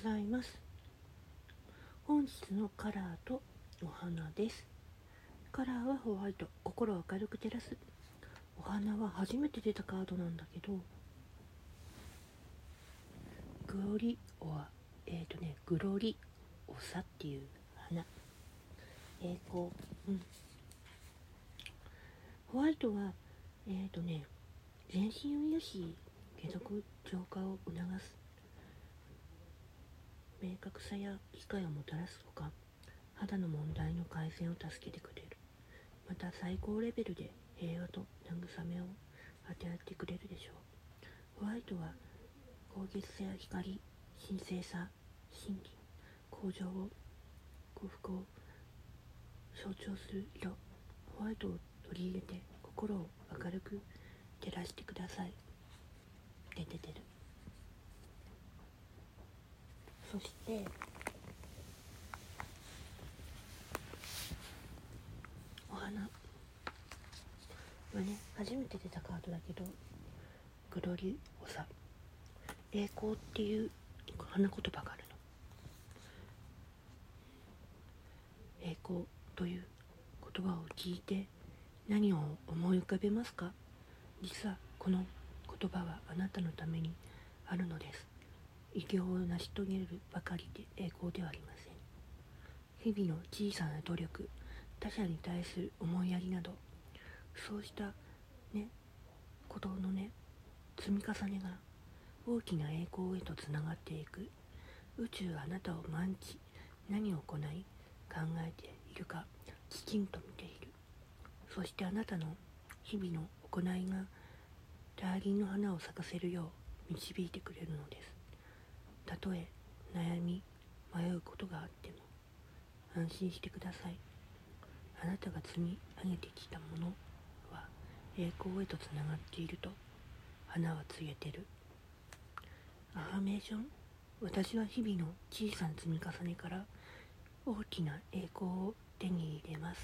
ございます。本日のカラーとお花です。カラーはホワイト心を明るく照らす。お花は初めて出たカードなんだけどグロリオアえっ、ー、とねグロリオサっていう花。栄光うん。ホワイトはえっ、ー、とね全身を癒し継続浄化を促す。明確さや理解をもたらすほか肌の問題の改善を助けてくれる。また最高レベルで平和と慰めを与えてくれるでしょう。ホワイトは高潔さや光神聖さ真理向上を幸福を象徴する色。ホワイトを取り入れて心を明るく照らしてください。出て出る。そしてお花。はね初めて出たカードだけどグロリオサ。栄光っていう花言葉があるの。栄光という言葉を聞いて何を思い浮かべますか？実はこの言葉はあなたのためにあるのです。偉業を成し遂げるばかりで栄光ではありません。日々の小さな努力他者に対する思いやりなどそうしたねことのね積み重ねが大きな栄光へとつながっていく。宇宙はあなたを毎日何を行い考えているかきちんと見ている。そしてあなたの日々の行いがダーリンの花を咲かせるよう導いてくれるのです。たとえ悩み迷うことがあっても安心してください。あなたが積み上げてきたものは栄光へとつながっていると花は告げてる。アファメーション私は日々の小さな積み重ねから大きな栄光を手に入れます。